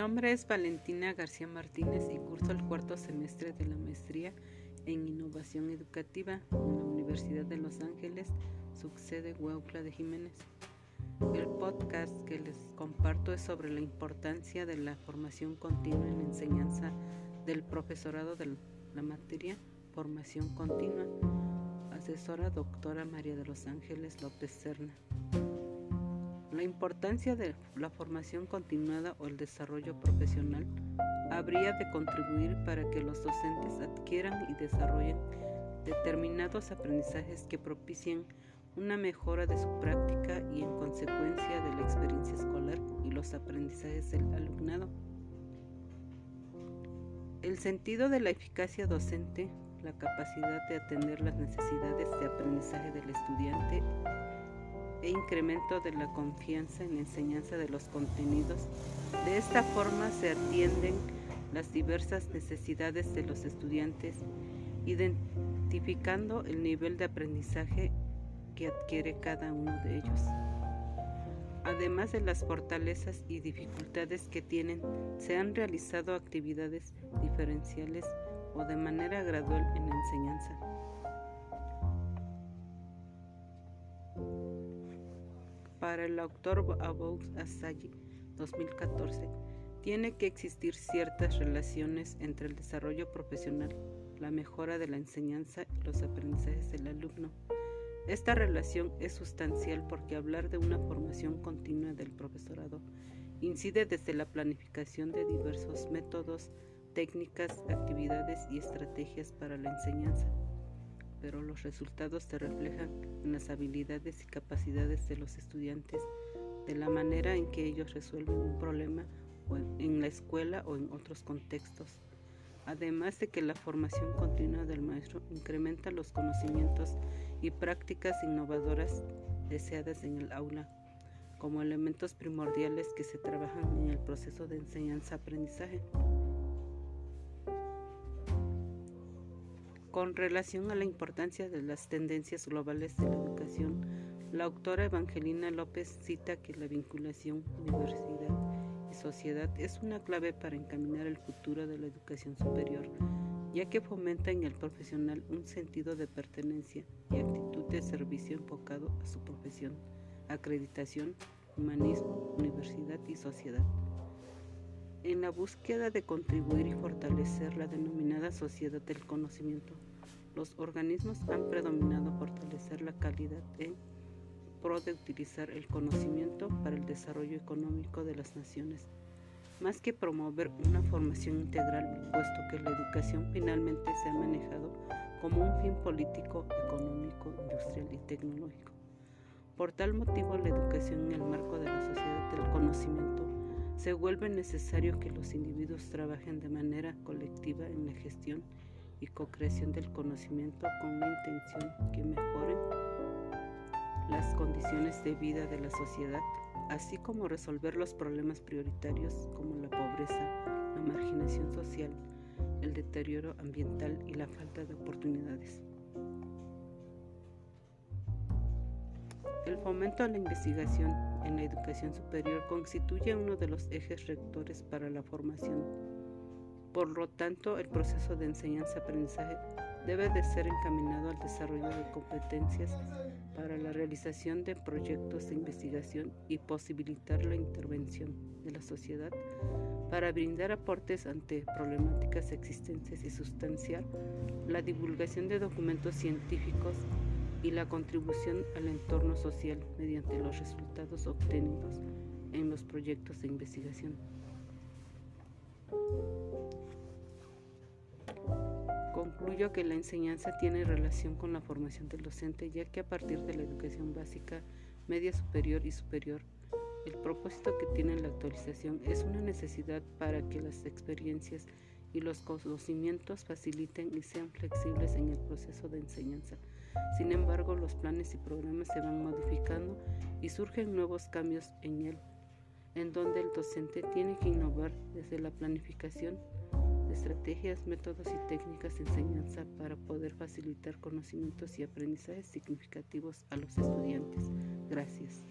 nombre es Valentina García Martínez y curso el cuarto semestre de la maestría en Innovación Educativa en la Universidad de Los Ángeles, sede Huautla de Jiménez. El podcast que les comparto es sobre la importancia de la formación continua en la enseñanza del profesorado de la materia Formación Continua. Asesora doctora María de Los Ángeles López Serna. La importancia de la formación continuada o el desarrollo profesional habría de contribuir para que los docentes adquieran y desarrollen determinados aprendizajes que propicien una mejora de su práctica y en consecuencia de la experiencia escolar y los aprendizajes del alumnado. El sentido de la eficacia docente, la capacidad de atender las necesidades de aprendizaje del estudiante e incremento de la confianza en la enseñanza de los contenidos. De esta forma se atienden las diversas necesidades de los estudiantes, identificando el nivel de aprendizaje que adquiere cada uno de ellos. Además de las fortalezas y dificultades que tienen, se han realizado actividades diferenciales o de manera gradual en la enseñanza. Para el autor Abou Asayi 2014, tiene que existir ciertas relaciones entre el desarrollo profesional, la mejora de la enseñanza y los aprendizajes del alumno. Esta relación es sustancial porque hablar de una formación continua del profesorado incide desde la planificación de diversos métodos, técnicas, actividades y estrategias para la enseñanza pero los resultados se reflejan en las habilidades y capacidades de los estudiantes, de la manera en que ellos resuelven un problema en la escuela o en otros contextos. Además de que la formación continua del maestro incrementa los conocimientos y prácticas innovadoras deseadas en el aula, como elementos primordiales que se trabajan en el proceso de enseñanza-aprendizaje. Con relación a la importancia de las tendencias globales de la educación, la autora Evangelina López cita que la vinculación universidad y sociedad es una clave para encaminar el futuro de la educación superior, ya que fomenta en el profesional un sentido de pertenencia y actitud de servicio enfocado a su profesión, acreditación, humanismo, universidad y sociedad. En la búsqueda de contribuir y fortalecer la denominada sociedad del conocimiento, los organismos han predominado fortalecer la calidad en pro de utilizar el conocimiento para el desarrollo económico de las naciones, más que promover una formación integral, puesto que la educación finalmente se ha manejado como un fin político, económico, industrial y tecnológico. Por tal motivo, la educación en el marco de la sociedad del conocimiento se vuelve necesario que los individuos trabajen de manera colectiva en la gestión y co-creación del conocimiento con la intención que mejoren las condiciones de vida de la sociedad, así como resolver los problemas prioritarios como la pobreza, la marginación social, el deterioro ambiental y la falta de oportunidades. El fomento a la investigación en la educación superior constituye uno de los ejes rectores para la formación. Por lo tanto, el proceso de enseñanza-aprendizaje debe de ser encaminado al desarrollo de competencias para la realización de proyectos de investigación y posibilitar la intervención de la sociedad para brindar aportes ante problemáticas existentes y sustanciar la divulgación de documentos científicos y la contribución al entorno social mediante los resultados obtenidos en los proyectos de investigación. Concluyo que la enseñanza tiene relación con la formación del docente, ya que a partir de la educación básica, media superior y superior, el propósito que tiene la actualización es una necesidad para que las experiencias y los conocimientos faciliten y sean flexibles en el proceso de enseñanza. Sin embargo, los planes y programas se van modificando y surgen nuevos cambios en él, en donde el docente tiene que innovar desde la planificación estrategias, métodos y técnicas de enseñanza para poder facilitar conocimientos y aprendizajes significativos a los estudiantes. Gracias.